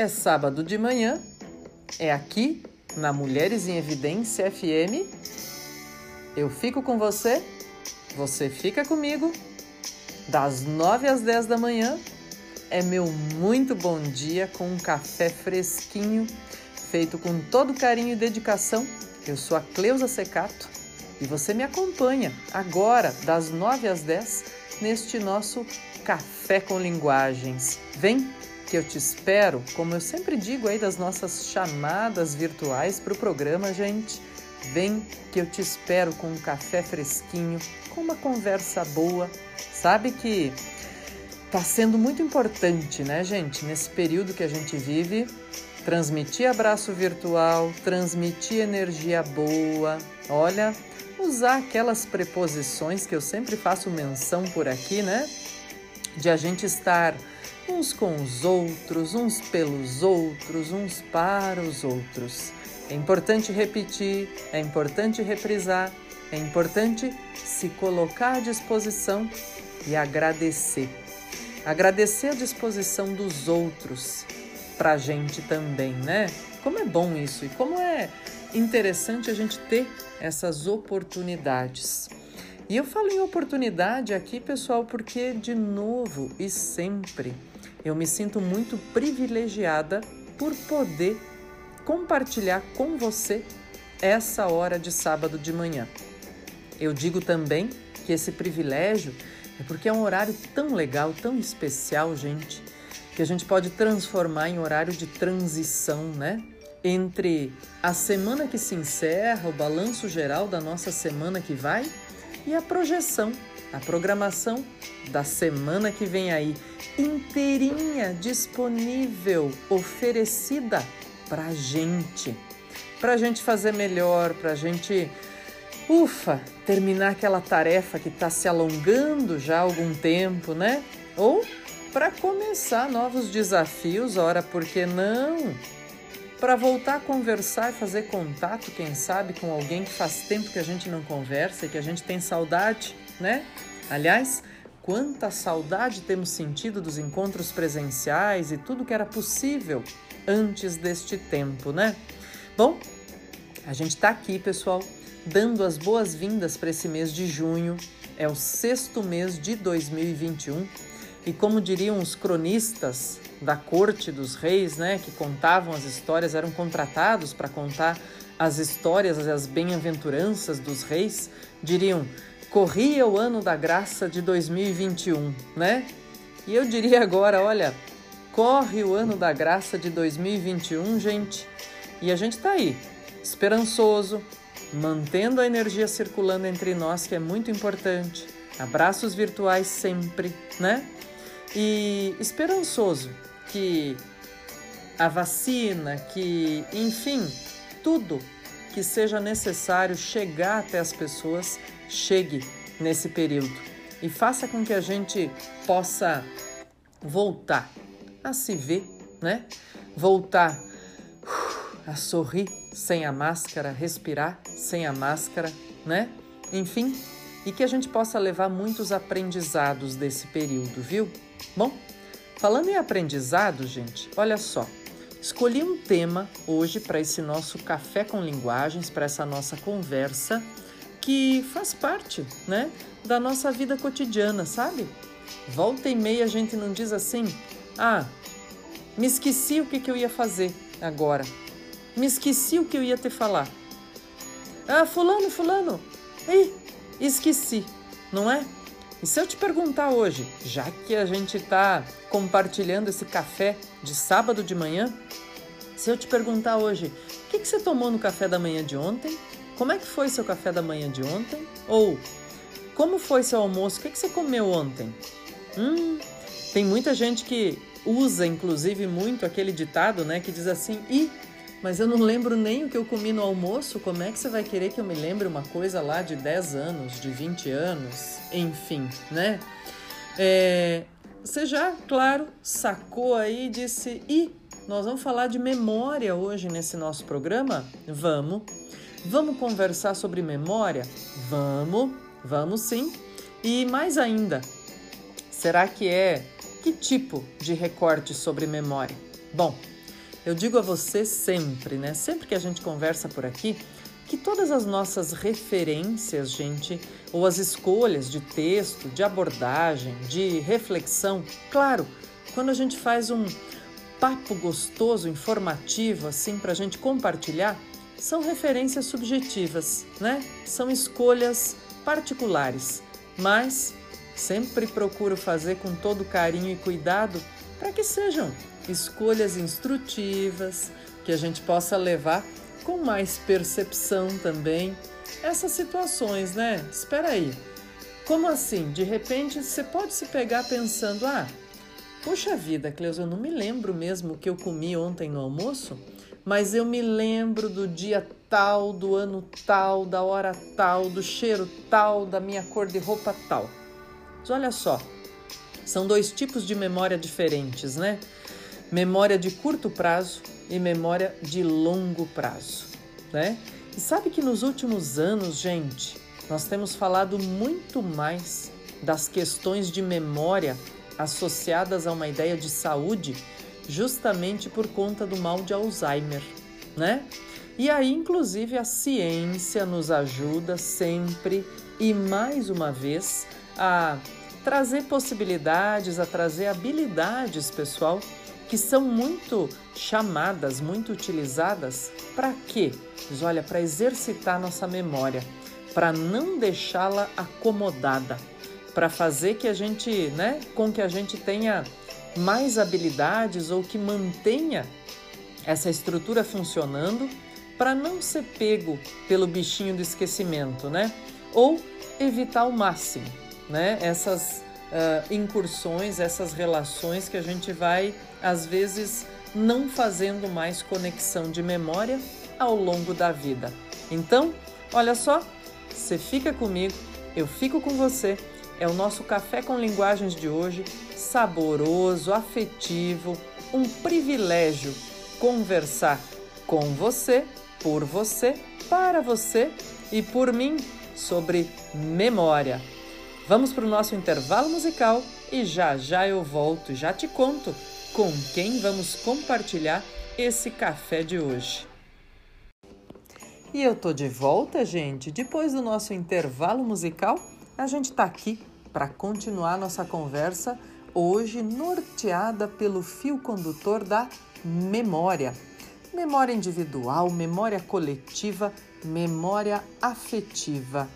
É sábado de manhã, é aqui na Mulheres em Evidência FM. Eu fico com você, você fica comigo, das 9 às 10 da manhã. É meu muito bom dia com um café fresquinho, feito com todo carinho e dedicação. Eu sou a Cleusa Secato e você me acompanha agora, das 9 às 10, neste nosso Café com Linguagens. Vem! Que eu te espero, como eu sempre digo aí das nossas chamadas virtuais para o programa, gente. Vem que eu te espero com um café fresquinho, com uma conversa boa. Sabe que tá sendo muito importante, né, gente, nesse período que a gente vive, transmitir abraço virtual, transmitir energia boa. Olha, usar aquelas preposições que eu sempre faço menção por aqui, né? De a gente estar uns com os outros, uns pelos outros, uns para os outros. É importante repetir, é importante reprisar, é importante se colocar à disposição e agradecer. Agradecer a disposição dos outros para a gente também, né? Como é bom isso e como é interessante a gente ter essas oportunidades. E eu falo em oportunidade aqui, pessoal, porque de novo e sempre eu me sinto muito privilegiada por poder compartilhar com você essa hora de sábado de manhã. Eu digo também que esse privilégio é porque é um horário tão legal, tão especial, gente, que a gente pode transformar em horário de transição, né? Entre a semana que se encerra, o balanço geral da nossa semana que vai e a projeção a programação da semana que vem aí, inteirinha, disponível, oferecida para gente. Para gente fazer melhor, para gente, ufa, terminar aquela tarefa que está se alongando já há algum tempo, né? Ou para começar novos desafios, ora, por que não? Para voltar a conversar e fazer contato, quem sabe, com alguém que faz tempo que a gente não conversa e que a gente tem saudade né? Aliás, quanta saudade temos sentido dos encontros presenciais e tudo que era possível antes deste tempo, né? Bom, a gente está aqui, pessoal, dando as boas-vindas para esse mês de junho. É o sexto mês de 2021 e, como diriam os cronistas da corte dos reis, né, que contavam as histórias, eram contratados para contar as histórias, as bem-aventuranças dos reis, diriam: corria o ano da graça de 2021, né? E eu diria agora, olha, corre o ano da graça de 2021, gente. E a gente tá aí, esperançoso, mantendo a energia circulando entre nós, que é muito importante. Abraços virtuais sempre, né? E esperançoso que a vacina, que, enfim, tudo que seja necessário chegar até as pessoas chegue nesse período e faça com que a gente possa voltar a se ver, né? Voltar a sorrir sem a máscara, respirar sem a máscara, né? Enfim, e que a gente possa levar muitos aprendizados desse período, viu? Bom, falando em aprendizado, gente, olha só. Escolhi um tema hoje para esse nosso café com linguagens, para essa nossa conversa que faz parte, né, da nossa vida cotidiana, sabe? Volta e meia a gente não diz assim: "Ah, me esqueci o que, que eu ia fazer agora. Me esqueci o que eu ia te falar. Ah, fulano, fulano. Ih, esqueci, não é? E se eu te perguntar hoje, já que a gente está compartilhando esse café de sábado de manhã, se eu te perguntar hoje, o que, que você tomou no café da manhã de ontem? Como é que foi seu café da manhã de ontem? Ou como foi seu almoço? O que, que você comeu ontem? Hum, tem muita gente que usa, inclusive, muito aquele ditado, né? Que diz assim, ih, mas eu não lembro nem o que eu comi no almoço, como é que você vai querer que eu me lembre uma coisa lá de 10 anos, de 20 anos, enfim, né? É, você já, claro, sacou aí e disse, e nós vamos falar de memória hoje nesse nosso programa? Vamos. Vamos conversar sobre memória? Vamos, vamos sim. E mais ainda, será que é que tipo de recorte sobre memória? Bom, Eu digo a você sempre, né? Sempre que a gente conversa por aqui, que todas as nossas referências, gente, ou as escolhas de texto, de abordagem, de reflexão, claro, quando a gente faz um papo gostoso, informativo, assim, para a gente compartilhar, são referências subjetivas, né? São escolhas particulares, mas sempre procuro fazer com todo carinho e cuidado para que sejam escolhas instrutivas, que a gente possa levar com mais percepção também essas situações, né? Espera aí. Como assim? De repente você pode se pegar pensando: "Ah, puxa vida, Cleusa, eu não me lembro mesmo o que eu comi ontem no almoço, mas eu me lembro do dia tal, do ano tal, da hora tal, do cheiro tal, da minha cor de roupa tal". Mas olha só, são dois tipos de memória diferentes, né? Memória de curto prazo e memória de longo prazo, né? E sabe que nos últimos anos, gente, nós temos falado muito mais das questões de memória associadas a uma ideia de saúde, justamente por conta do mal de Alzheimer, né? E aí, inclusive, a ciência nos ajuda sempre e mais uma vez a trazer possibilidades, a trazer habilidades, pessoal, que são muito chamadas, muito utilizadas para quê? Diz, olha, para exercitar nossa memória, para não deixá-la acomodada, para fazer que a gente, né, com que a gente tenha mais habilidades ou que mantenha essa estrutura funcionando para não ser pego pelo bichinho do esquecimento, né? Ou evitar ao máximo né? Essas uh, incursões, essas relações que a gente vai, às vezes, não fazendo mais conexão de memória ao longo da vida. Então, olha só, você fica comigo, eu fico com você. É o nosso café com linguagens de hoje, saboroso, afetivo, um privilégio conversar com você, por você, para você e por mim sobre memória. Vamos para o nosso intervalo musical e já já eu volto, já te conto com quem vamos compartilhar esse café de hoje. E eu tô de volta, gente. Depois do nosso intervalo musical, a gente tá aqui para continuar nossa conversa hoje norteada pelo fio condutor da memória. Memória individual, memória coletiva, memória afetiva.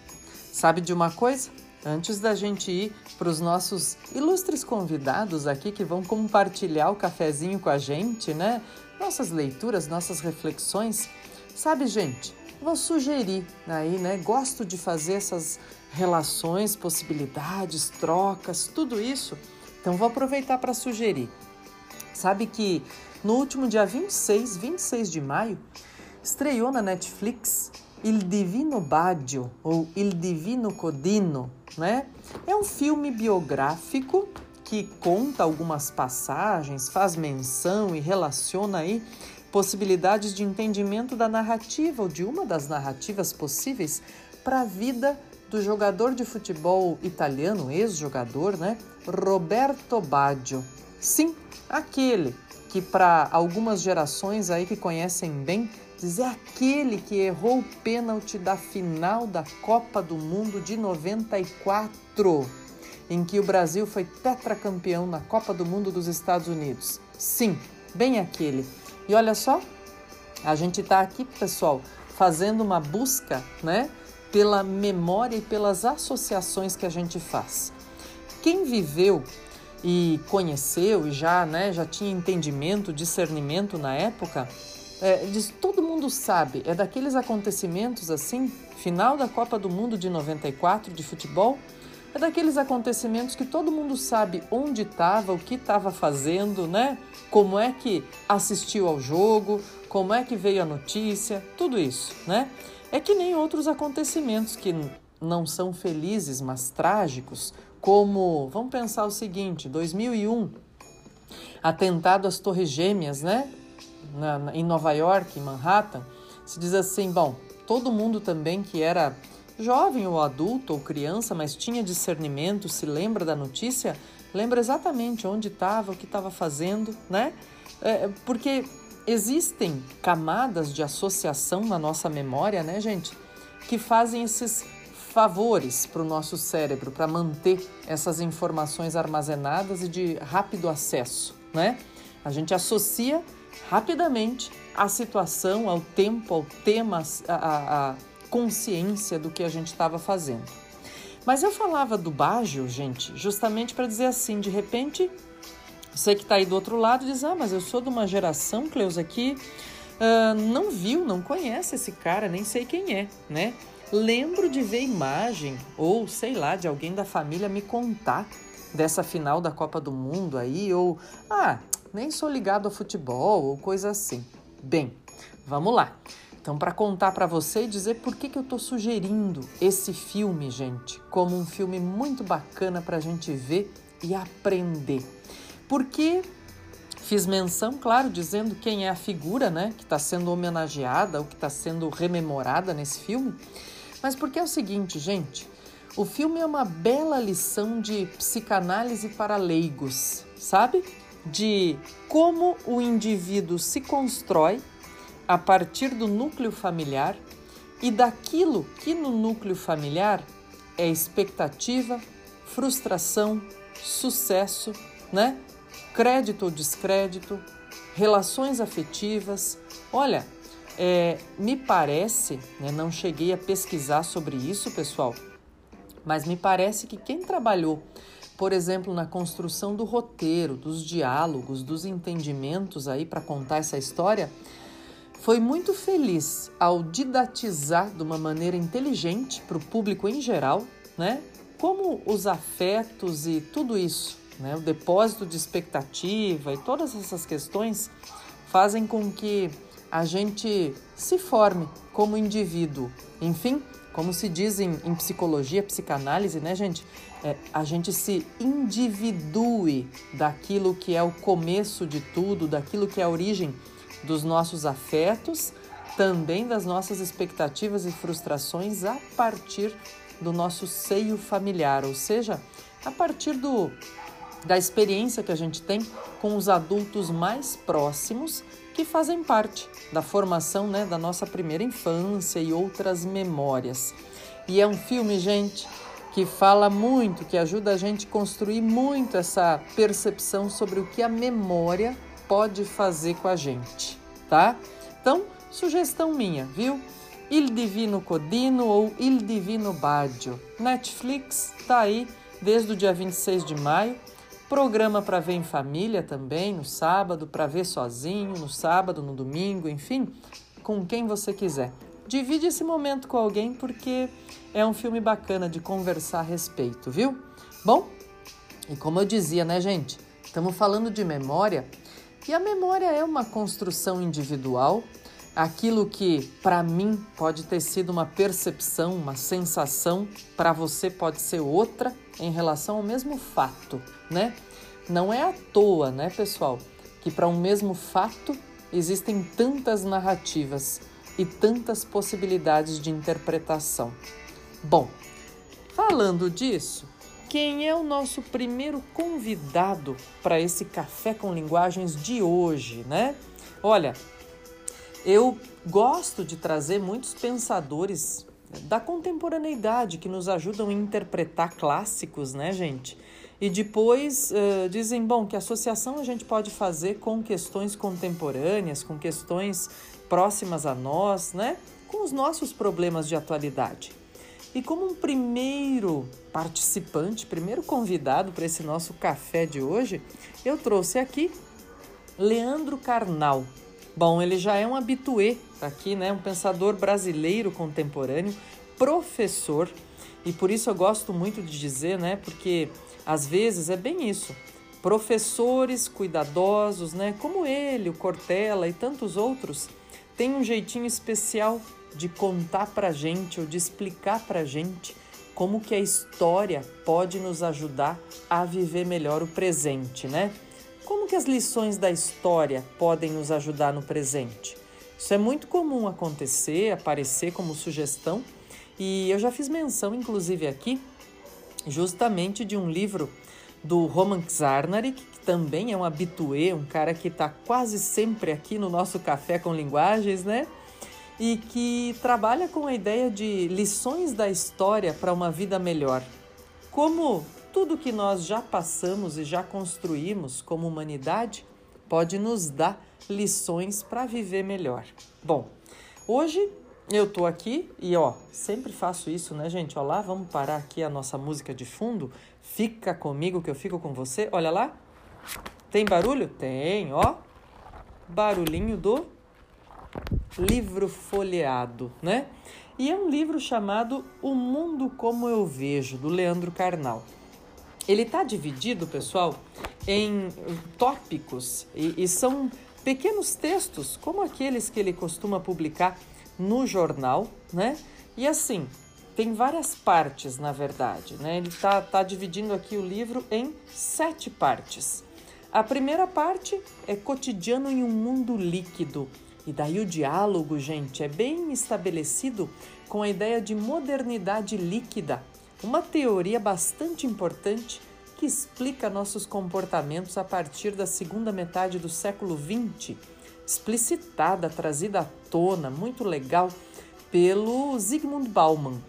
Sabe de uma coisa? Antes da gente ir para os nossos ilustres convidados aqui que vão compartilhar o cafezinho com a gente, né? Nossas leituras, nossas reflexões. Sabe, gente, vou sugerir aí, né? Gosto de fazer essas relações, possibilidades, trocas, tudo isso. Então vou aproveitar para sugerir. Sabe que no último dia 26, 26 de maio, estreou na Netflix Il Divino Baggio ou Il Divino Codino, né? É um filme biográfico que conta algumas passagens, faz menção e relaciona aí possibilidades de entendimento da narrativa ou de uma das narrativas possíveis para a vida do jogador de futebol italiano, ex-jogador, né? Roberto Baggio. Sim, aquele que para algumas gerações aí que conhecem bem Diz é aquele que errou o pênalti da final da Copa do Mundo de 94, em que o Brasil foi tetracampeão na Copa do Mundo dos Estados Unidos. Sim, bem aquele. E olha só, a gente está aqui, pessoal, fazendo uma busca, né, pela memória e pelas associações que a gente faz. Quem viveu e conheceu e já, né, já tinha entendimento, discernimento na época, é, diz, todo mundo sabe, é daqueles acontecimentos assim, final da Copa do Mundo de 94 de futebol, é daqueles acontecimentos que todo mundo sabe onde estava, o que estava fazendo, né? Como é que assistiu ao jogo, como é que veio a notícia, tudo isso, né? É que nem outros acontecimentos que não são felizes, mas trágicos, como, vamos pensar o seguinte, 2001, atentado às Torres Gêmeas, né? na, na, em Nova York, em Manhattan, se diz assim: bom, todo mundo também que era jovem ou adulto ou criança, mas tinha discernimento, se lembra da notícia, lembra exatamente onde estava, o que estava fazendo, né? É, porque existem camadas de associação na nossa memória, né, gente, que fazem esses favores para o nosso cérebro para manter essas informações armazenadas e de rápido acesso, né? A gente associa rapidamente a situação, ao tempo, ao tema, a, a consciência do que a gente estava fazendo. Mas eu falava do Baggio, gente, justamente para dizer assim, de repente, você que está aí do outro lado diz, ah, mas eu sou de uma geração, Cleusa, que uh, não viu, não conhece esse cara, nem sei quem é, né? Lembro de ver imagem ou sei lá de alguém da família me contar dessa final da Copa do Mundo aí ou ah, nem sou ligado a futebol ou coisa assim. Bem, vamos lá. Então, para contar para você e dizer por que, que eu estou sugerindo esse filme, gente, como um filme muito bacana para a gente ver e aprender. Porque fiz menção, claro, dizendo quem é a figura né, que está sendo homenageada ou que está sendo rememorada nesse filme. Mas porque é o seguinte, gente, o filme é uma bela lição de psicanálise para leigos, sabe? De como o indivíduo se constrói a partir do núcleo familiar e daquilo que no núcleo familiar é expectativa, frustração, sucesso, né? Crédito ou descrédito, relações afetivas. Olha, é, me parece, né, não cheguei a pesquisar sobre isso, pessoal, mas me parece que quem trabalhou, por exemplo, na construção do roteiro, dos diálogos, dos entendimentos aí para contar essa história, foi muito feliz ao didatizar de uma maneira inteligente para o público em geral, né? Como os afetos e tudo isso, né? O depósito de expectativa e todas essas questões fazem com que a gente se forme como indivíduo. Enfim, como se diz em, em psicologia, psicanálise, né, gente? É, a gente se individue daquilo que é o começo de tudo, daquilo que é a origem dos nossos afetos, também das nossas expectativas e frustrações a partir do nosso seio familiar, ou seja, a partir do, da experiência que a gente tem com os adultos mais próximos que fazem parte da formação né, da nossa primeira infância e outras memórias. E é um filme, gente, que fala muito, que ajuda a gente a construir muito essa percepção sobre o que a memória pode fazer com a gente, tá? Então, sugestão minha, viu? Il Divino Codino ou Il Divino Baggio. Netflix tá aí desde o dia 26 de maio Programa para ver em família também, no sábado, para ver sozinho, no sábado, no domingo, enfim, com quem você quiser. Divide esse momento com alguém porque é um filme bacana de conversar a respeito, viu? Bom, e como eu dizia, né, gente? Estamos falando de memória e a memória é uma construção individual. Aquilo que para mim pode ter sido uma percepção, uma sensação, para você pode ser outra em relação ao mesmo fato, né? Não é à toa, né, pessoal, que para um mesmo fato existem tantas narrativas e tantas possibilidades de interpretação. Bom, falando disso, quem é o nosso primeiro convidado para esse café com linguagens de hoje, né? Olha, eu gosto de trazer muitos pensadores da contemporaneidade que nos ajudam a interpretar clássicos, né, gente? E depois uh, dizem, bom, que associação a gente pode fazer com questões contemporâneas, com questões próximas a nós, né? Com os nossos problemas de atualidade. E como um primeiro participante, primeiro convidado para esse nosso café de hoje, eu trouxe aqui Leandro Carnal. Bom, ele já é um habitué aqui, né? Um pensador brasileiro contemporâneo, professor, e por isso eu gosto muito de dizer, né? Porque às vezes é bem isso. Professores cuidadosos, né? Como ele, o Cortella e tantos outros, têm um jeitinho especial de contar pra gente ou de explicar pra gente como que a história pode nos ajudar a viver melhor o presente, né? Como que as lições da história podem nos ajudar no presente? Isso é muito comum acontecer, aparecer como sugestão, e eu já fiz menção, inclusive aqui, justamente de um livro do Roman Czarnarik, que também é um habituê, um cara que está quase sempre aqui no nosso Café com Linguagens, né? E que trabalha com a ideia de lições da história para uma vida melhor. Como tudo que nós já passamos e já construímos como humanidade pode nos dar lições para viver melhor. Bom, hoje eu tô aqui e ó, sempre faço isso, né, gente? Ó lá, vamos parar aqui a nossa música de fundo. Fica comigo que eu fico com você. Olha lá. Tem barulho? Tem, ó. Barulhinho do livro folheado, né? E é um livro chamado O Mundo Como Eu Vejo, do Leandro Carnal. Ele está dividido, pessoal, em tópicos e, e são pequenos textos, como aqueles que ele costuma publicar no jornal, né? E assim, tem várias partes, na verdade, né? Ele está tá dividindo aqui o livro em sete partes. A primeira parte é cotidiano em um mundo líquido. E daí o diálogo, gente, é bem estabelecido com a ideia de modernidade líquida, uma teoria bastante importante que explica nossos comportamentos a partir da segunda metade do século XX, explicitada, trazida à tona, muito legal, pelo Zygmunt Bauman,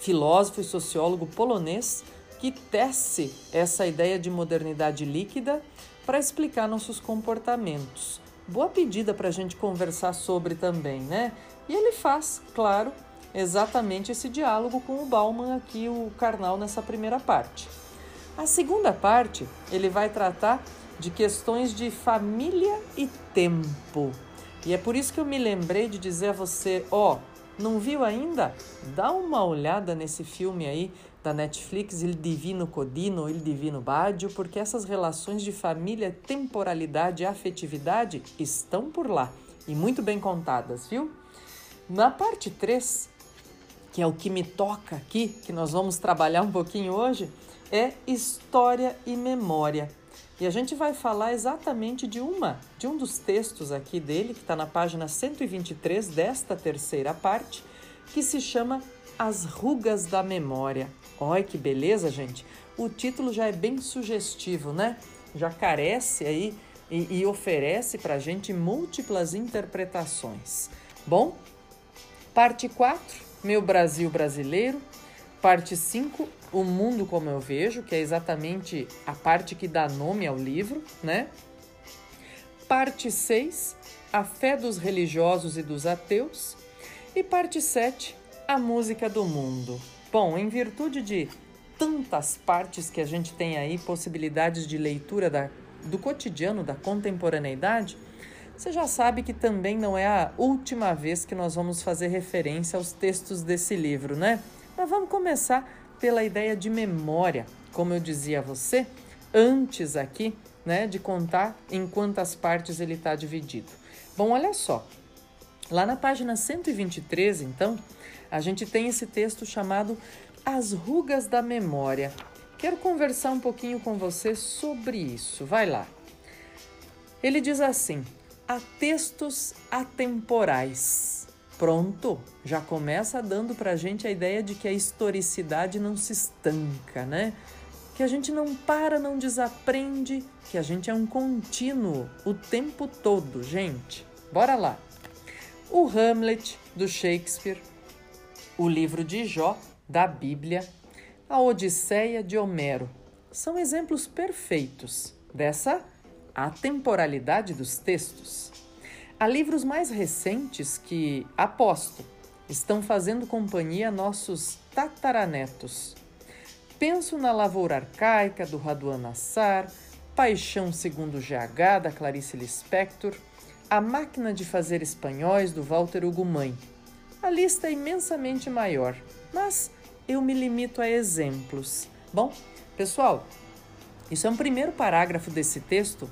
filósofo e sociólogo polonês que tece essa ideia de modernidade líquida para explicar nossos comportamentos. Boa pedida para a gente conversar sobre também, né? E ele faz, claro, exatamente esse diálogo com o Bauman aqui, o Karnal, nessa primeira parte. A segunda parte, ele vai tratar de questões de família e tempo. E é por isso que eu me lembrei de dizer a você, ó, oh, não viu ainda? Dá uma olhada nesse filme aí da Netflix, Il Divino Codino, Il Divino Badio, porque essas relações de família, temporalidade e afetividade estão por lá e muito bem contadas, viu? Na parte 3, que é o que me toca aqui, que nós vamos trabalhar um pouquinho hoje, é história e memória. E a gente vai falar exatamente de uma, de um dos textos aqui dele, que está na página 123 desta terceira parte, que se chama As Rugas da Memória. Olha que beleza, gente! O título já é bem sugestivo, né? Já carece aí e, e oferece para a gente múltiplas interpretações. Bom, parte 4, Meu Brasil Brasileiro. Parte 5, O Mundo Como Eu Vejo, que é exatamente a parte que dá nome ao livro, né? Parte 6, A Fé dos Religiosos e dos Ateus. E parte 7, A Música do Mundo. Bom, em virtude de tantas partes que a gente tem aí, possibilidades de leitura da, do cotidiano, da contemporaneidade, você já sabe que também não é a última vez que nós vamos fazer referência aos textos desse livro, né? Mas vamos começar pela ideia de memória, como eu dizia a você antes aqui, né, de contar em quantas partes ele está dividido. Bom, olha só, lá na página 123, então, a gente tem esse texto chamado As Rugas da Memória. Quero conversar um pouquinho com você sobre isso. Vai lá. Ele diz assim: há textos atemporais. Pronto, já começa dando para a gente a ideia de que a historicidade não se estanca, né? Que a gente não para, não desaprende, que a gente é um contínuo o tempo todo, gente. Bora lá. O Hamlet do Shakespeare o livro de Jó, da Bíblia, a Odisseia de Homero. São exemplos perfeitos dessa atemporalidade dos textos. Há livros mais recentes que, aposto, estão fazendo companhia a nossos tataranetos. Penso na Lavoura Arcaica, do Raduan Nassar, Paixão segundo GH, da Clarice Lispector, A Máquina de Fazer Espanhóis, do Walter Ugumãe, a lista é imensamente maior, mas eu me limito a exemplos. Bom, pessoal, isso é um primeiro parágrafo desse texto.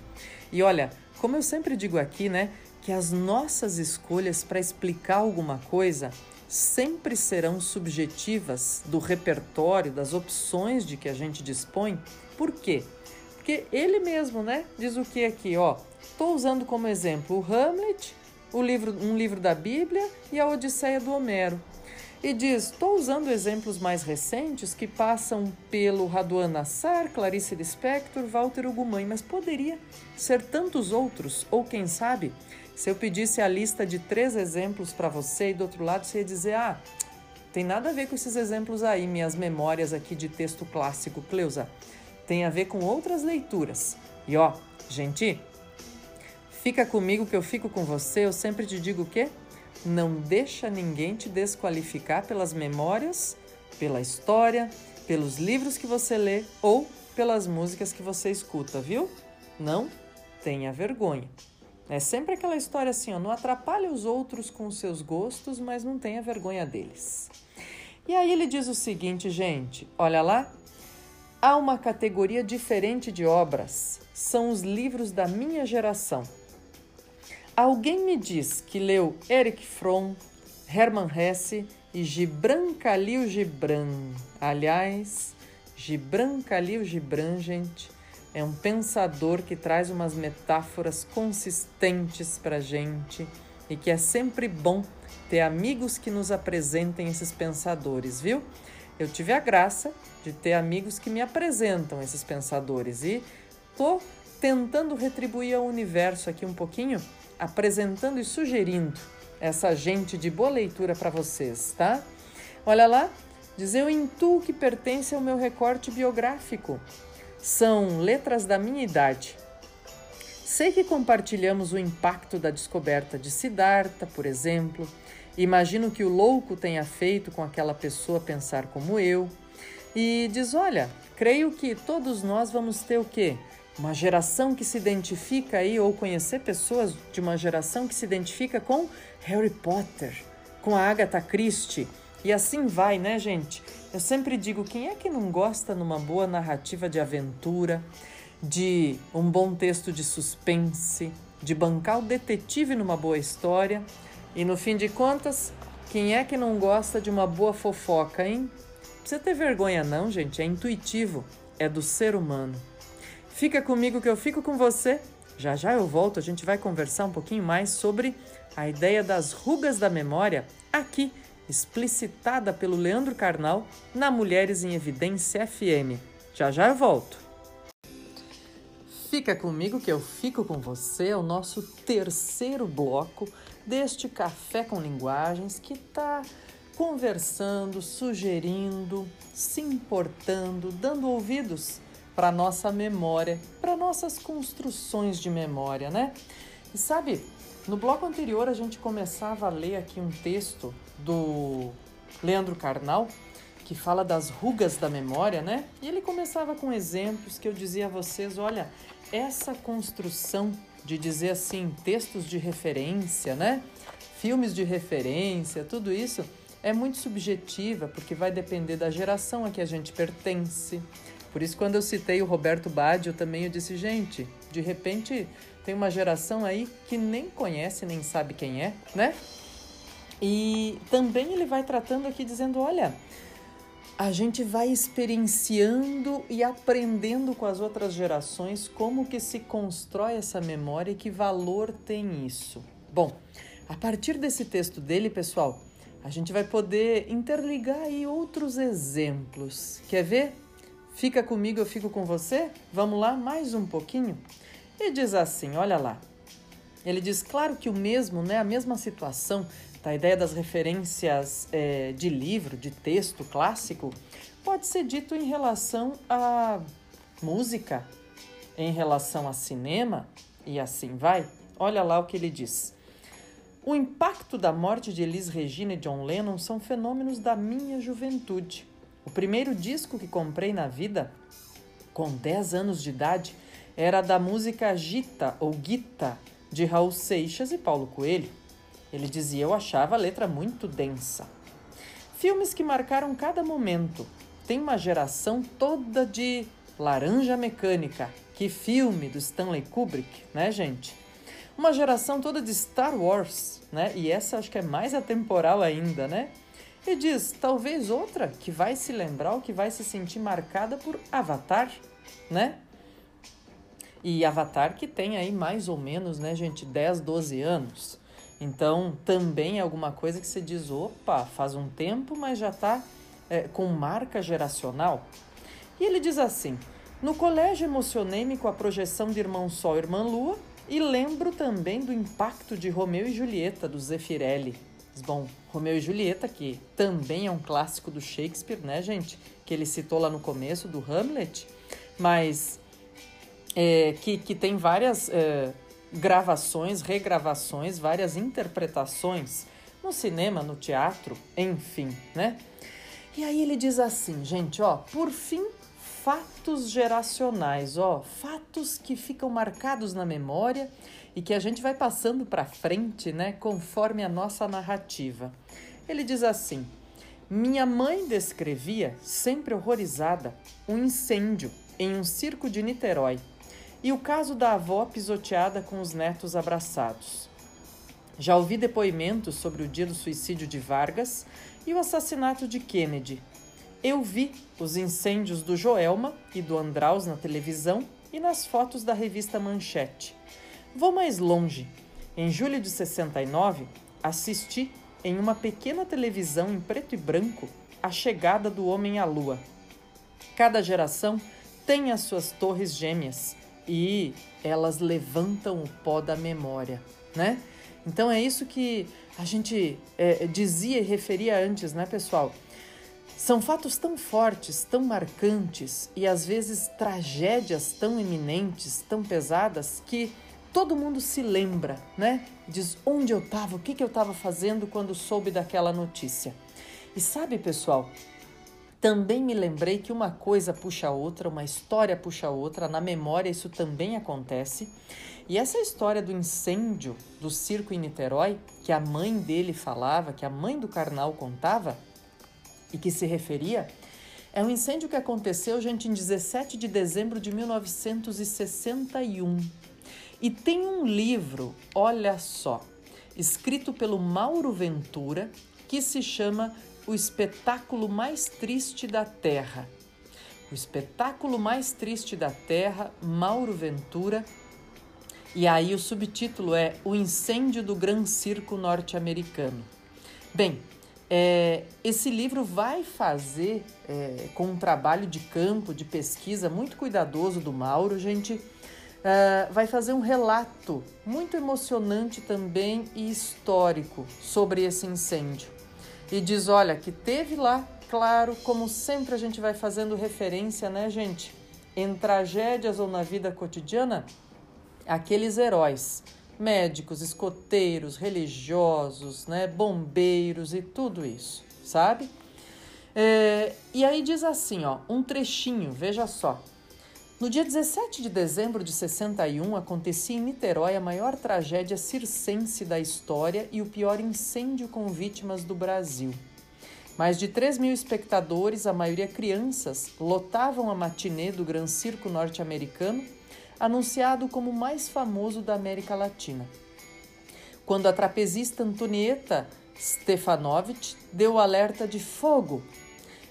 E olha, como eu sempre digo aqui, né, que as nossas escolhas para explicar alguma coisa sempre serão subjetivas do repertório, das opções de que a gente dispõe. Por quê? Porque ele mesmo, né, diz o que aqui, ó. Estou usando como exemplo o Hamlet o livro, um livro da Bíblia e a Odisseia do Homero. E diz: estou usando exemplos mais recentes que passam pelo Raduan Nassar, Clarice Lispector, Walter Ugumãe, mas poderia ser tantos outros, ou quem sabe, se eu pedisse a lista de três exemplos para você e do outro lado você ia dizer: ah, tem nada a ver com esses exemplos aí, minhas memórias aqui de texto clássico, Cleusa. Tem a ver com outras leituras. E ó, gente, fica comigo que eu fico com você, eu sempre te digo o quê? Não deixa ninguém te desqualificar pelas memórias, pela história, pelos livros que você lê ou pelas músicas que você escuta, viu? Não tenha vergonha. É sempre aquela história assim, ó, não atrapalhe os outros com os seus gostos, mas não tenha vergonha deles. E aí ele diz o seguinte, gente, olha lá, há uma categoria diferente de obras, são os livros da minha geração. Alguém me diz que leu Eric Fromm, Hermann Hesse e Gibran Khalil Gibran. Aliás, Gibran Khalil Gibran, gente, é um pensador que traz umas metáforas consistentes para gente e que é sempre bom ter amigos que nos apresentem esses pensadores, viu? Eu tive a graça de ter amigos que me apresentam esses pensadores e tô tentando retribuir ao universo aqui um pouquinho apresentando e sugerindo essa gente de boa leitura para vocês, tá? Olha lá, diz eu intuo que pertence ao meu recorte biográfico. São letras da minha idade. Sei que compartilhamos o impacto da descoberta de Siddhartha, por exemplo. Imagino que o louco tenha feito com aquela pessoa pensar como eu. E diz: Olha, creio que todos nós vamos ter o quê? uma geração que se identifica aí, ou conhecer pessoas de uma geração que se identifica com Harry Potter, com a Agatha Christie. E assim vai, né, gente? Eu sempre digo: quem é que não gosta numa boa narrativa de aventura, de um bom texto de suspense, de bancar o detetive numa boa história? E no fim de contas, quem é que não gosta de uma boa fofoca, hein? Não precisa ter vergonha, não, gente. É intuitivo, é do ser humano. Fica comigo que eu fico com você. Já já eu volto, a gente vai conversar um pouquinho mais sobre a ideia das rugas da memória aqui, explicitada pelo Leandro Carnal na Mulheres em Evidência FM. Já já eu volto. Fica comigo que eu fico com você, é o nosso terceiro bloco deste Café com Linguagens que está conversando, sugerindo, se importando, dando ouvidos para nossa memória, para nossas construções de memória, né? E sabe, no bloco anterior a gente começava a ler aqui um texto do Leandro Carnal que fala das rugas da memória, né? E ele começava com exemplos que eu dizia a vocês, olha, essa construção de dizer assim, textos de referência, né? Filmes de referência, tudo isso é muito subjetiva, porque vai depender da geração a que a gente pertence, por isso, quando eu citei o Roberto Baggio também, eu disse, gente, de repente tem uma geração aí que nem conhece, nem sabe quem é, né? E também ele vai tratando aqui dizendo, olha, a gente vai experienciando e aprendendo com as outras gerações como que se constrói essa memória e que valor tem isso. Bom, a partir desse texto dele, pessoal, a gente vai poder interligar aí outros exemplos. Quer ver? Fica comigo, eu fico com você? Vamos lá, mais um pouquinho? E diz assim: olha lá. Ele diz, claro que o mesmo, né, a mesma situação da ideia das referências é, de livro, de texto clássico, pode ser dito em relação à música, em relação a cinema e assim vai. Olha lá o que ele diz. O impacto da morte de Elis Regina e John Lennon são fenômenos da minha juventude. O primeiro disco que comprei na vida, com 10 anos de idade, era da música Gita ou Gita, de Raul Seixas e Paulo Coelho. Ele dizia: Eu achava a letra muito densa. Filmes que marcaram cada momento. Tem uma geração toda de Laranja Mecânica. Que filme do Stanley Kubrick, né, gente? Uma geração toda de Star Wars, né? E essa acho que é mais atemporal ainda, né? E diz, talvez outra que vai se lembrar ou que vai se sentir marcada por Avatar, né? E Avatar que tem aí mais ou menos, né, gente, 10, 12 anos. Então, também é alguma coisa que você diz, opa, faz um tempo, mas já está é, com marca geracional. E ele diz assim: No colégio emocionei-me com a projeção de Irmão Sol e Irmã Lua e lembro também do impacto de Romeu e Julieta, do Zeffirelli. Bom, Romeu e Julieta, que também é um clássico do Shakespeare, né, gente? Que ele citou lá no começo do Hamlet, mas é, que, que tem várias é, gravações, regravações, várias interpretações no cinema, no teatro, enfim, né? E aí ele diz assim, gente, ó, por fim, fatos geracionais, ó, fatos que ficam marcados na memória e que a gente vai passando para frente, né, conforme a nossa narrativa. Ele diz assim: Minha mãe descrevia, sempre horrorizada, um incêndio em um circo de Niterói e o caso da avó pisoteada com os netos abraçados. Já ouvi depoimentos sobre o dia do suicídio de Vargas e o assassinato de Kennedy. Eu vi os incêndios do Joelma e do Andraus na televisão e nas fotos da revista Manchete. Vou mais longe. Em julho de 69, assisti em uma pequena televisão em preto e branco a chegada do homem à lua. Cada geração tem as suas torres gêmeas e elas levantam o pó da memória, né? Então é isso que a gente é, dizia e referia antes, né, pessoal? São fatos tão fortes, tão marcantes e às vezes tragédias tão eminentes, tão pesadas que todo mundo se lembra, né? Diz onde eu estava, o que, que eu estava fazendo quando soube daquela notícia. E sabe, pessoal, também me lembrei que uma coisa puxa a outra, uma história puxa a outra, na memória isso também acontece. E essa história do incêndio do circo em Niterói, que a mãe dele falava, que a mãe do Karnal contava e que se referia, é um incêndio que aconteceu, gente, em 17 de dezembro de 1961. E tem um livro, olha só, escrito pelo Mauro Ventura, que se chama o espetáculo mais triste da Terra. O espetáculo mais triste da Terra, Mauro Ventura. E aí o subtítulo é O Incêndio do Gran Circo Norte-Americano. Bem, é, esse livro vai fazer, é, com um trabalho de campo, de pesquisa muito cuidadoso do Mauro, gente, é, vai fazer um relato muito emocionante também e histórico sobre esse incêndio e diz: olha, que teve lá, claro, como sempre a gente vai fazendo referência, né, gente? Em tragédias ou na vida cotidiana, aqueles heróis, médicos, escoteiros, religiosos, né, bombeiros e tudo isso, sabe? É, e aí diz assim, ó, um trechinho, veja só. No dia 17 de dezembro de 61, acontecia em Niterói a maior tragédia circense da história e o pior incêndio com vítimas do Brasil. Mais de 3 mil espectadores, a maioria crianças, lotavam a matinê do Gran Circo norte-americano, anunciado como o mais famoso da América Latina. Quando a trapezista Antonieta Stefanovic deu o alerta de fogo,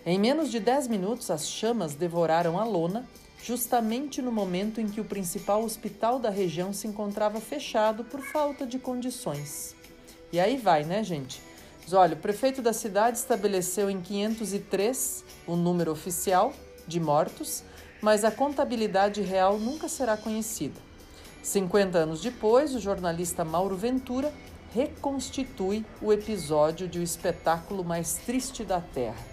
em menos de 10 minutos as chamas devoraram a lona justamente no momento em que o principal hospital da região se encontrava fechado por falta de condições. E aí vai, né, gente? Mas olha, o prefeito da cidade estabeleceu em 503 o número oficial de mortos, mas a contabilidade real nunca será conhecida. 50 anos depois, o jornalista Mauro Ventura reconstitui o episódio de O Espetáculo Mais Triste da Terra.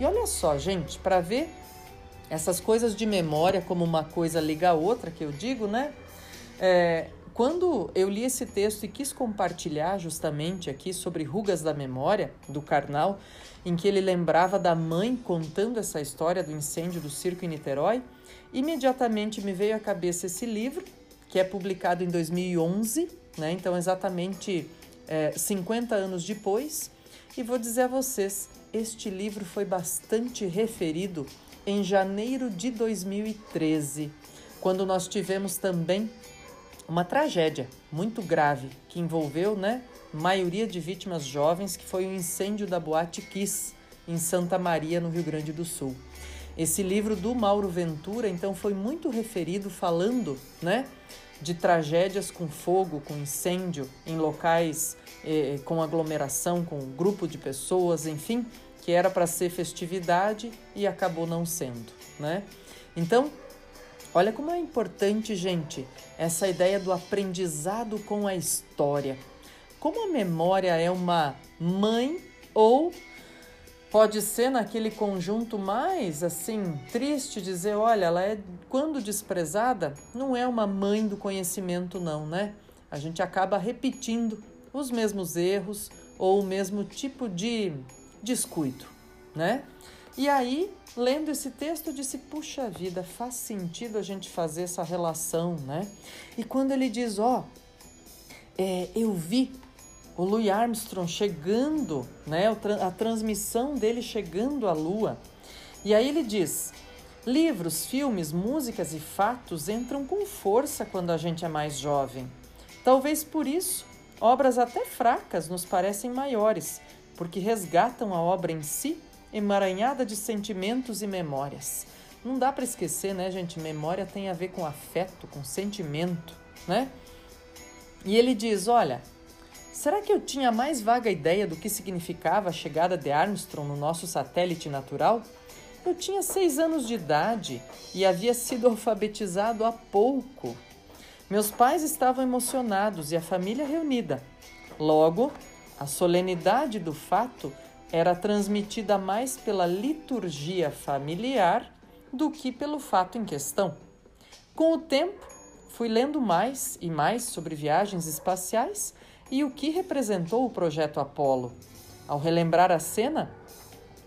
E olha só, gente, para ver essas coisas de memória, como uma coisa liga a outra, que eu digo, né? É, quando eu li esse texto e quis compartilhar justamente aqui sobre rugas da memória do Karnal, em que ele lembrava da mãe contando essa história do incêndio do circo em Niterói, imediatamente me veio à cabeça esse livro, que é publicado em 2011, né? então exatamente é, 50 anos depois. E vou dizer a vocês, este livro foi bastante referido em janeiro de 2013, quando nós tivemos também uma tragédia muito grave que envolveu, né, maioria de vítimas jovens, que foi o incêndio da Boate Kiss em Santa Maria, no Rio Grande do Sul. Esse livro do Mauro Ventura, então, foi muito referido falando, né, de tragédias com fogo, com incêndio, em locais eh, com aglomeração, com um grupo de pessoas, enfim, que era para ser festividade e acabou não sendo, né? Então, olha como é importante, gente, essa ideia do aprendizado com a história. Como a memória é uma mãe ou pode ser naquele conjunto mais assim triste dizer, olha, ela é quando desprezada, não é uma mãe do conhecimento não, né? A gente acaba repetindo os mesmos erros ou o mesmo tipo de descuido, né? E aí, lendo esse texto, eu disse: puxa vida, faz sentido a gente fazer essa relação, né? E quando ele diz: ó, oh, é, eu vi o Louis Armstrong chegando, né, a transmissão dele chegando à Lua. E aí ele diz: livros, filmes, músicas e fatos entram com força quando a gente é mais jovem. Talvez por isso, obras até fracas nos parecem maiores, porque resgatam a obra em si, emaranhada de sentimentos e memórias. Não dá para esquecer, né, gente? Memória tem a ver com afeto, com sentimento, né? E ele diz: olha, Será que eu tinha mais vaga ideia do que significava a chegada de Armstrong no nosso satélite natural? Eu tinha seis anos de idade e havia sido alfabetizado há pouco. Meus pais estavam emocionados e a família reunida. Logo, a solenidade do fato era transmitida mais pela liturgia familiar do que pelo fato em questão. Com o tempo, fui lendo mais e mais sobre viagens espaciais e o que representou o projeto Apollo. Ao relembrar a cena,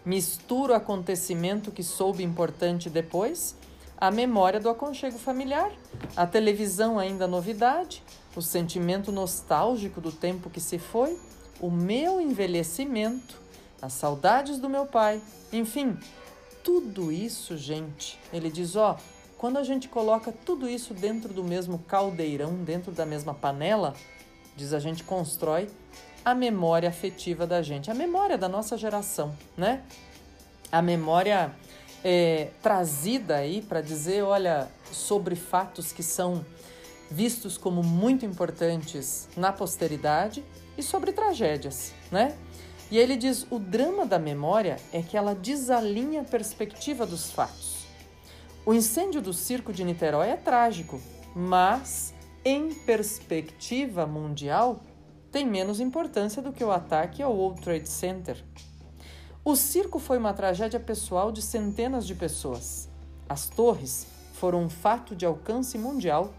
misturo o acontecimento que soube importante depois, a memória do aconchego familiar, a televisão ainda novidade, o sentimento nostálgico do tempo que se foi, o meu envelhecimento, as saudades do meu pai, enfim, tudo isso, gente. Ele diz: ó, quando a gente coloca tudo isso dentro do mesmo caldeirão, dentro da mesma panela, diz a gente constrói a memória afetiva da gente, a memória da nossa geração, né? A memória é, trazida aí para dizer, olha, sobre fatos que são vistos como muito importantes na posteridade e sobre tragédias, né? E ele diz: o drama da memória é que ela desalinha a perspectiva dos fatos. O incêndio do circo de Niterói é trágico, mas em perspectiva mundial, tem menos importância do que o ataque ao World Trade Center. O circo foi uma tragédia pessoal de centenas de pessoas. As torres foram um fato de alcance mundial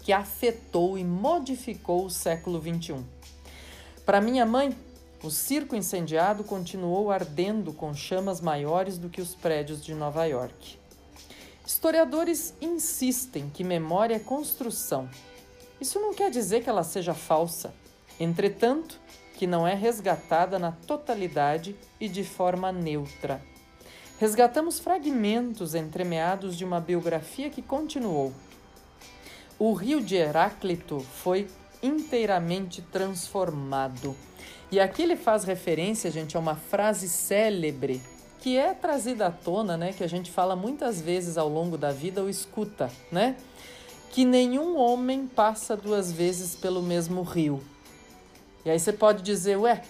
que afetou e modificou o século XXI. Para minha mãe, o circo incendiado continuou ardendo com chamas maiores do que os prédios de Nova York. Historiadores insistem que memória é construção. Isso não quer dizer que ela seja falsa, entretanto, que não é resgatada na totalidade e de forma neutra. Resgatamos fragmentos entremeados de uma biografia que continuou. O rio de Heráclito foi inteiramente transformado. E aqui ele faz referência, gente, a uma frase célebre que é trazida à tona, né, que a gente fala muitas vezes ao longo da vida ou escuta, né? Que nenhum homem passa duas vezes pelo mesmo rio. E aí você pode dizer, ué,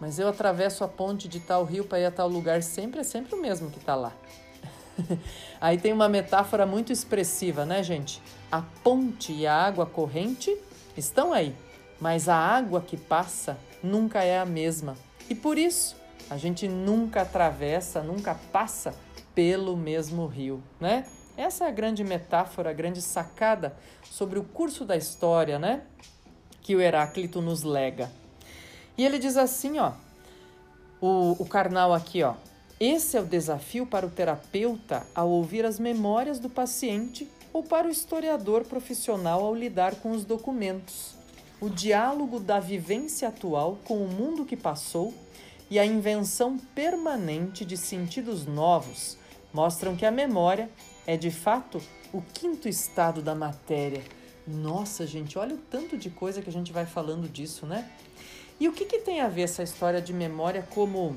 mas eu atravesso a ponte de tal rio para ir a tal lugar, sempre é sempre o mesmo que está lá. aí tem uma metáfora muito expressiva, né, gente? A ponte e a água corrente estão aí, mas a água que passa nunca é a mesma. E por isso, a gente nunca atravessa, nunca passa pelo mesmo rio, né? Essa é a grande metáfora, a grande sacada sobre o curso da história, né? Que o Heráclito nos lega. E ele diz assim, ó, o, o carnal aqui, ó. Esse é o desafio para o terapeuta ao ouvir as memórias do paciente ou para o historiador profissional ao lidar com os documentos. O diálogo da vivência atual com o mundo que passou e a invenção permanente de sentidos novos mostram que a memória é de fato o quinto estado da matéria. Nossa, gente, olha o tanto de coisa que a gente vai falando disso, né? E o que, que tem a ver essa história de memória como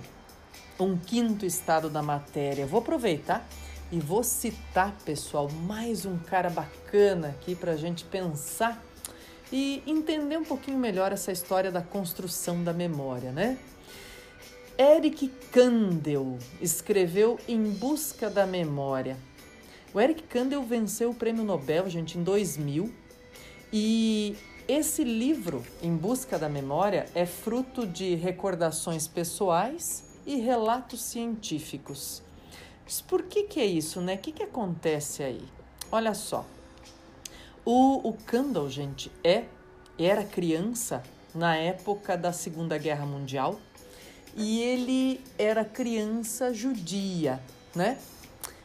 um quinto estado da matéria? Vou aproveitar e vou citar, pessoal, mais um cara bacana aqui para a gente pensar e entender um pouquinho melhor essa história da construção da memória, né? Eric Kandel escreveu Em Busca da Memória. O Eric Kandel venceu o prêmio Nobel, gente, em 2000 e esse livro, Em Busca da Memória, é fruto de recordações pessoais e relatos científicos. Mas por que, que é isso, né? O que, que acontece aí? Olha só. O, o Kandel, gente, é, era criança na época da Segunda Guerra Mundial e ele era criança judia, né?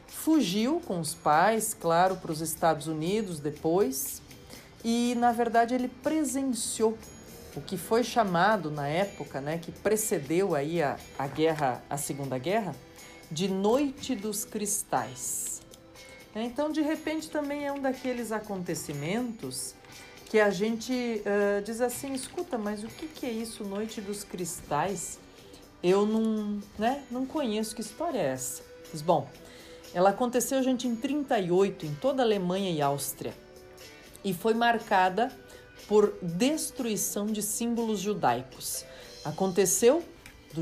Fugiu com os pais, claro, para os Estados Unidos depois e na verdade ele presenciou o que foi chamado na época, né, que precedeu aí a, a guerra, a Segunda Guerra, de Noite dos Cristais. Então, de repente, também é um daqueles acontecimentos que a gente uh, diz assim, escuta, mas o que, que é isso, Noite dos Cristais? Eu não, né, não conheço, que história é essa? Diz, bom, ela aconteceu, gente, em 38, em toda a Alemanha e Áustria e foi marcada por destruição de símbolos judaicos. Aconteceu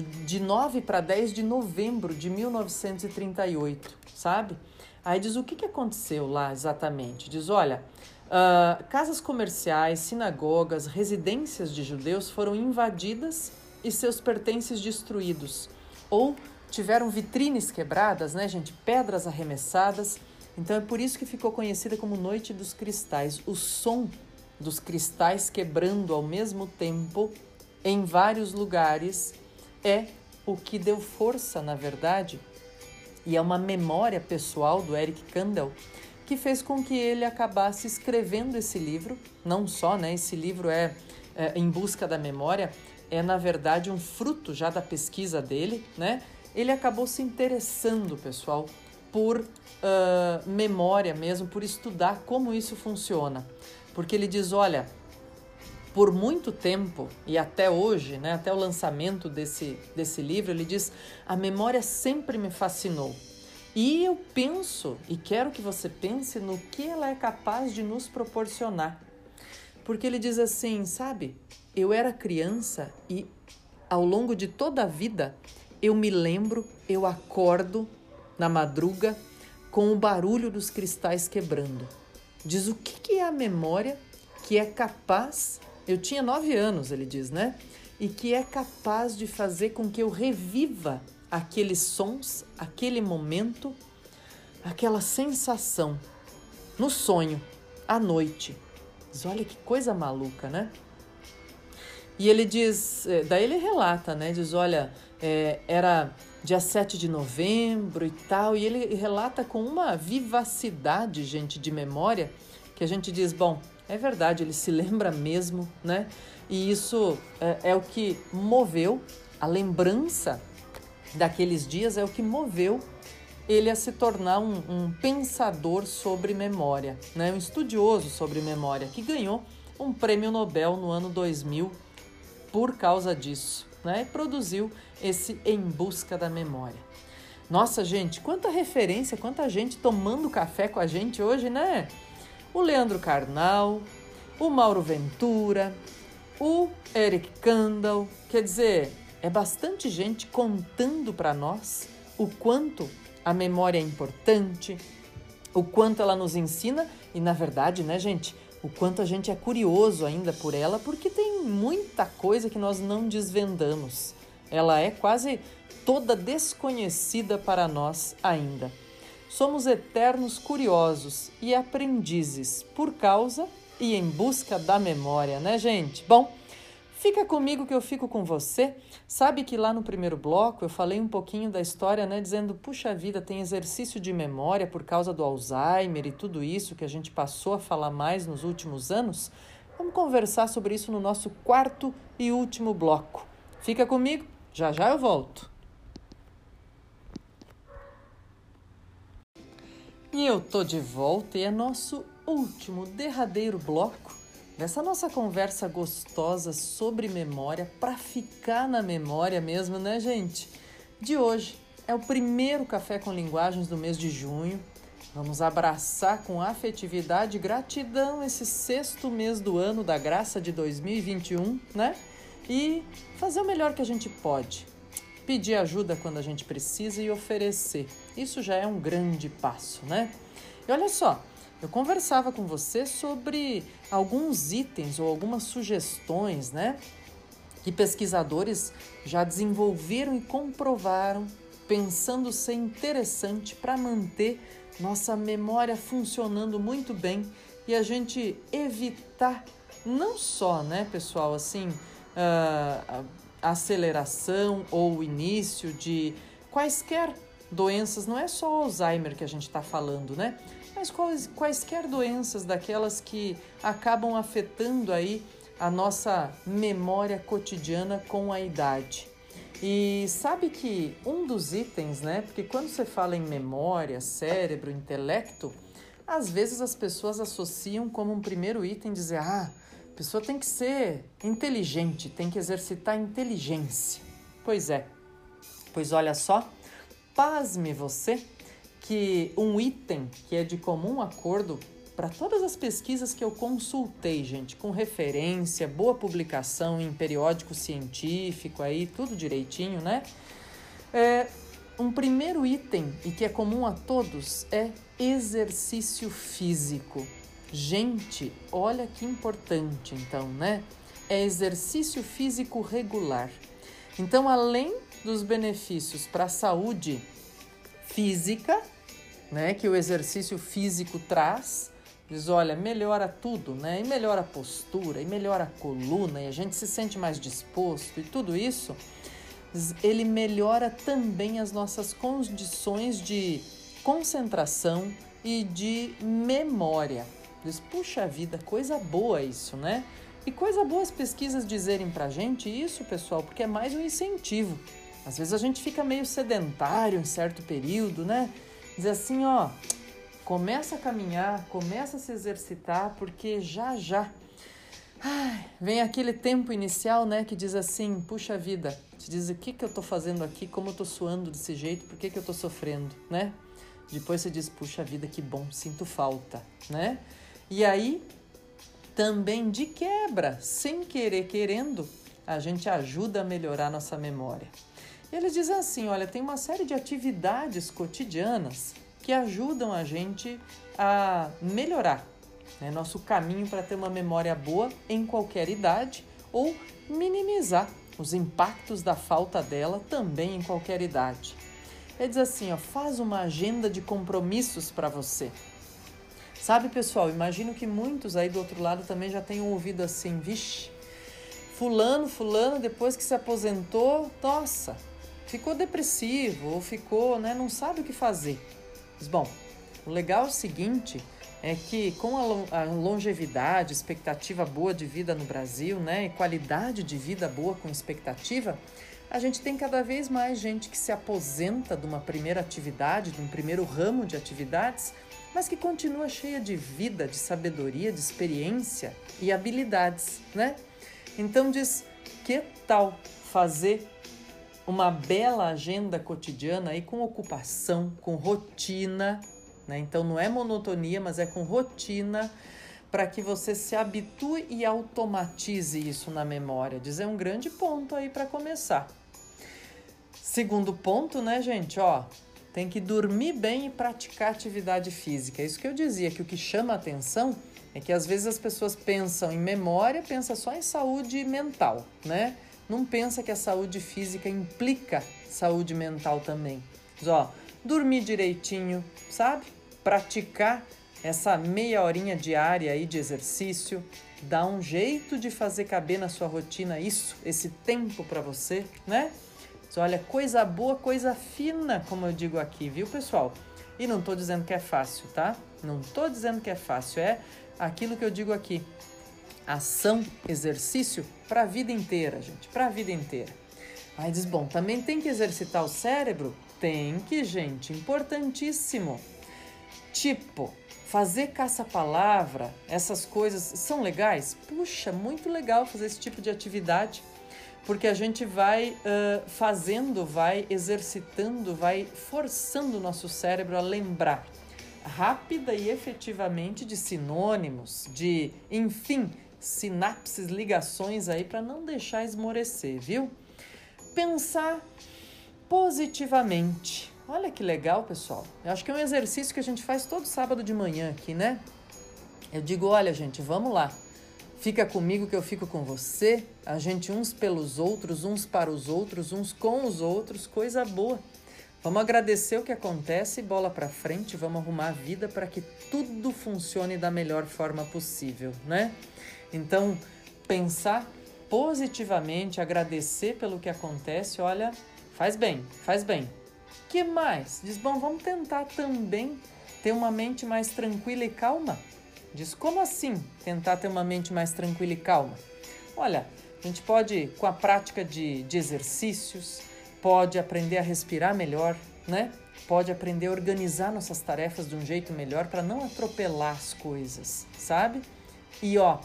de 9 para 10 de novembro de 1938, sabe? Aí diz o que, que aconteceu lá exatamente. Diz: olha, uh, casas comerciais, sinagogas, residências de judeus foram invadidas e seus pertences destruídos. Ou tiveram vitrines quebradas, né, gente? Pedras arremessadas então é por isso que ficou conhecida como Noite dos Cristais. O som dos cristais quebrando ao mesmo tempo em vários lugares é o que deu força, na verdade, e é uma memória pessoal do Eric Kandel que fez com que ele acabasse escrevendo esse livro. Não só, né? Esse livro é, é em busca da memória, é na verdade um fruto já da pesquisa dele, né? Ele acabou se interessando, pessoal, por uh, memória mesmo, por estudar como isso funciona. Porque ele diz: olha, por muito tempo e até hoje, né, até o lançamento desse, desse livro, ele diz: a memória sempre me fascinou. E eu penso e quero que você pense no que ela é capaz de nos proporcionar. Porque ele diz assim, sabe? Eu era criança e ao longo de toda a vida eu me lembro, eu acordo na madruga com o barulho dos cristais quebrando. Diz o que, que é a memória que é capaz. Eu tinha nove anos, ele diz, né? E que é capaz de fazer com que eu reviva aqueles sons, aquele momento, aquela sensação no sonho, à noite. Diz, olha que coisa maluca, né? E ele diz, eh, daí ele relata, né? Diz, olha, é, era dia 7 de novembro e tal, e ele relata com uma vivacidade, gente, de memória, que a gente diz, bom, é verdade, ele se lembra mesmo, né? E isso é, é o que moveu a lembrança daqueles dias, é o que moveu ele a se tornar um, um pensador sobre memória, né? um estudioso sobre memória, que ganhou um prêmio Nobel no ano 2000 por causa disso né? E produziu esse Em Busca da Memória. Nossa, gente, quanta referência, quanta gente tomando café com a gente hoje, né? O Leandro Carnal, o Mauro Ventura, o Eric Kandel, quer dizer, é bastante gente contando para nós o quanto a memória é importante, o quanto ela nos ensina e, na verdade, né, gente, o quanto a gente é curioso ainda por ela, porque tem muita coisa que nós não desvendamos. Ela é quase toda desconhecida para nós ainda. Somos eternos curiosos e aprendizes por causa e em busca da memória, né, gente? Bom, Fica comigo que eu fico com você. Sabe que lá no primeiro bloco eu falei um pouquinho da história, né? Dizendo, puxa vida, tem exercício de memória por causa do Alzheimer e tudo isso que a gente passou a falar mais nos últimos anos. Vamos conversar sobre isso no nosso quarto e último bloco. Fica comigo, já já eu volto. E eu tô de volta e é nosso último, derradeiro bloco Nessa nossa conversa gostosa sobre memória, para ficar na memória mesmo, né, gente? De hoje, é o primeiro Café com Linguagens do mês de junho. Vamos abraçar com afetividade e gratidão esse sexto mês do ano da graça de 2021, né? E fazer o melhor que a gente pode. Pedir ajuda quando a gente precisa e oferecer. Isso já é um grande passo, né? E olha só, eu conversava com você sobre alguns itens ou algumas sugestões, né? Que pesquisadores já desenvolveram e comprovaram, pensando ser interessante para manter nossa memória funcionando muito bem e a gente evitar, não só, né, pessoal, assim, uh, aceleração ou início de quaisquer doenças, não é só Alzheimer que a gente está falando, né? Mas quais, quaisquer doenças daquelas que acabam afetando aí a nossa memória cotidiana com a idade. E sabe que um dos itens, né? Porque quando você fala em memória, cérebro, intelecto, às vezes as pessoas associam como um primeiro item dizer: ah, a pessoa tem que ser inteligente, tem que exercitar inteligência. Pois é. Pois olha só, pasme você que um item que é de comum acordo para todas as pesquisas que eu consultei, gente, com referência, boa publicação em periódico científico, aí tudo direitinho, né? É, um primeiro item e que é comum a todos é exercício físico. Gente, olha que importante, então, né? É exercício físico regular. Então, além dos benefícios para a saúde física, né, que o exercício físico traz, diz, olha, melhora tudo, né? E melhora a postura, e melhora a coluna, e a gente se sente mais disposto, e tudo isso, ele melhora também as nossas condições de concentração e de memória. Diz, puxa vida, coisa boa isso, né? E coisa boa as pesquisas dizerem pra gente isso, pessoal, porque é mais um incentivo. Às vezes a gente fica meio sedentário em certo período, né? Diz assim, ó, começa a caminhar, começa a se exercitar, porque já já ai, vem aquele tempo inicial, né, que diz assim, puxa vida, te diz o que que eu tô fazendo aqui, como eu tô suando desse jeito, por que que eu tô sofrendo, né? Depois você diz, puxa vida, que bom, sinto falta, né? E aí, também de quebra, sem querer querendo, a gente ajuda a melhorar nossa memória. E eles dizem assim: olha, tem uma série de atividades cotidianas que ajudam a gente a melhorar né, nosso caminho para ter uma memória boa em qualquer idade ou minimizar os impactos da falta dela também em qualquer idade. Ele diz assim: ó, faz uma agenda de compromissos para você. Sabe, pessoal, imagino que muitos aí do outro lado também já tenham ouvido assim, vixe, fulano, fulano, depois que se aposentou, nossa, ficou depressivo ou ficou, né, não sabe o que fazer. Mas, bom, o legal é o seguinte é que com a longevidade, expectativa boa de vida no Brasil, né, e qualidade de vida boa com expectativa, a gente tem cada vez mais gente que se aposenta de uma primeira atividade, de um primeiro ramo de atividades, mas que continua cheia de vida, de sabedoria, de experiência e habilidades, né? Então diz, que tal fazer uma bela agenda cotidiana aí com ocupação, com rotina, né? Então não é monotonia, mas é com rotina para que você se habitue e automatize isso na memória. Diz é um grande ponto aí para começar. Segundo ponto, né, gente, ó, tem que dormir bem e praticar atividade física. É isso que eu dizia, que o que chama a atenção é que às vezes as pessoas pensam em memória, pensa só em saúde mental, né? Não pensa que a saúde física implica saúde mental também. Mas, ó, dormir direitinho, sabe? Praticar essa meia horinha diária aí de exercício, dá um jeito de fazer caber na sua rotina isso, esse tempo para você, né? Olha, coisa boa, coisa fina, como eu digo aqui, viu, pessoal? E não estou dizendo que é fácil, tá? Não estou dizendo que é fácil, é aquilo que eu digo aqui. Ação, exercício para a vida inteira, gente, para a vida inteira. Aí diz, bom, também tem que exercitar o cérebro? Tem que, gente, importantíssimo. Tipo, fazer caça-palavra, essas coisas são legais? Puxa, muito legal fazer esse tipo de atividade porque a gente vai uh, fazendo, vai exercitando, vai forçando o nosso cérebro a lembrar rápida e efetivamente de sinônimos, de, enfim, sinapses, ligações aí para não deixar esmorecer, viu? Pensar positivamente. Olha que legal, pessoal. Eu acho que é um exercício que a gente faz todo sábado de manhã aqui, né? Eu digo, olha, gente, vamos lá. Fica comigo que eu fico com você. A gente uns pelos outros, uns para os outros, uns com os outros, coisa boa. Vamos agradecer o que acontece, bola para frente, vamos arrumar a vida para que tudo funcione da melhor forma possível, né? Então, pensar positivamente, agradecer pelo que acontece, olha, faz bem, faz bem. Que mais? Diz, bom, vamos tentar também ter uma mente mais tranquila e calma. Diz, como assim tentar ter uma mente mais tranquila e calma? Olha, a gente pode, com a prática de, de exercícios, pode aprender a respirar melhor, né? Pode aprender a organizar nossas tarefas de um jeito melhor para não atropelar as coisas, sabe? E ó,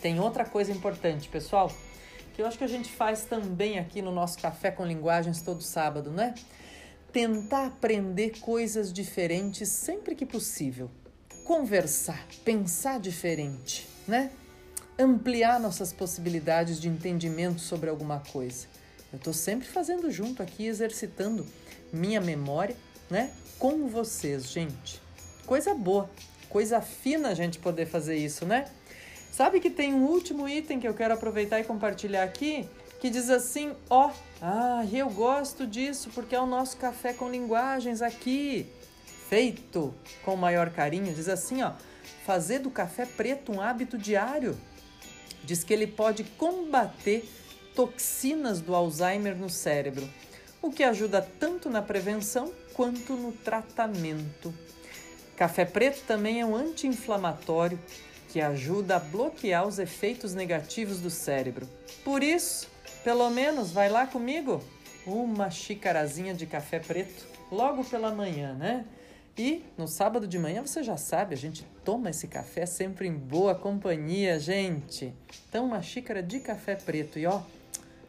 tem outra coisa importante, pessoal, que eu acho que a gente faz também aqui no nosso Café com Linguagens todo sábado, né? Tentar aprender coisas diferentes sempre que possível. Conversar, pensar diferente, né? Ampliar nossas possibilidades de entendimento sobre alguma coisa. Eu estou sempre fazendo junto aqui, exercitando minha memória, né? Com vocês, gente. Coisa boa, coisa fina a gente poder fazer isso, né? Sabe que tem um último item que eu quero aproveitar e compartilhar aqui, que diz assim, ó, ah, eu gosto disso porque é o nosso café com linguagens aqui, feito com maior carinho. Diz assim, ó, fazer do café preto um hábito diário. Diz que ele pode combater toxinas do Alzheimer no cérebro, o que ajuda tanto na prevenção quanto no tratamento. Café preto também é um anti-inflamatório que ajuda a bloquear os efeitos negativos do cérebro. Por isso, pelo menos vai lá comigo uma xicarazinha de café preto logo pela manhã, né? E no sábado de manhã você já sabe, a gente toma esse café sempre em boa companhia, gente. Então, uma xícara de café preto e ó,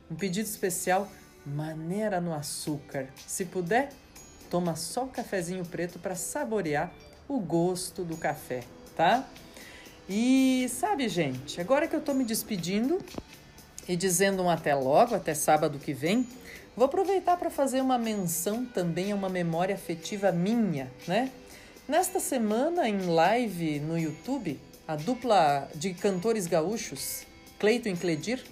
um pedido especial, maneira no açúcar. Se puder, toma só o cafezinho preto para saborear o gosto do café, tá? E sabe, gente, agora que eu tô me despedindo e dizendo um até logo, até sábado que vem, vou aproveitar para fazer uma menção também a uma memória afetiva minha, né? Nesta semana, em live no YouTube, a dupla de cantores gaúchos, Cleiton e Cledir,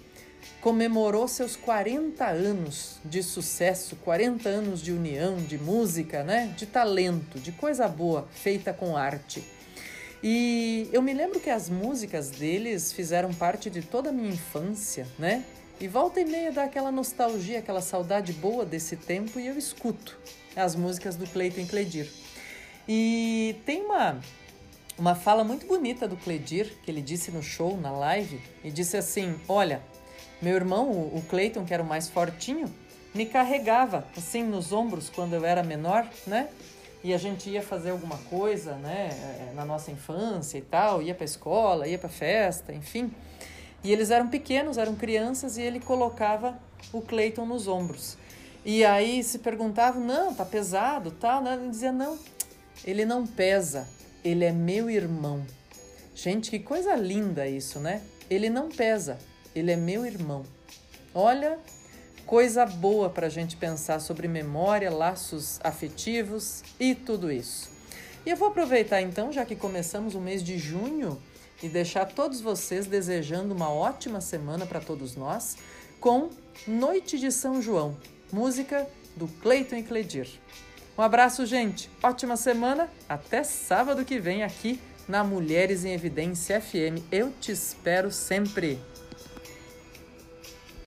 comemorou seus 40 anos de sucesso, 40 anos de união, de música, né? De talento, de coisa boa feita com arte. E eu me lembro que as músicas deles fizeram parte de toda a minha infância, né? E volta e meia dá aquela nostalgia, aquela saudade boa desse tempo e eu escuto as músicas do Cleiton Cledir. E tem uma, uma fala muito bonita do Cledir, que ele disse no show, na live, e disse assim: Olha, meu irmão, o Cleiton, que era o mais fortinho, me carregava assim nos ombros quando eu era menor, né? E a gente ia fazer alguma coisa, né, é, na nossa infância e tal, ia para escola, ia para festa, enfim. E eles eram pequenos, eram crianças e ele colocava o Cleiton nos ombros. E aí se perguntava, não, tá pesado, tal, né? Ele dizia, não, ele não pesa, ele é meu irmão. Gente, que coisa linda isso, né? Ele não pesa, ele é meu irmão. Olha, coisa boa para a gente pensar sobre memória, laços afetivos e tudo isso. E eu vou aproveitar então, já que começamos o mês de junho, e deixar todos vocês desejando uma ótima semana para todos nós com Noite de São João, música do Cleiton e Cledir. Um abraço, gente. Ótima semana. Até sábado que vem aqui na Mulheres em Evidência FM. Eu te espero sempre.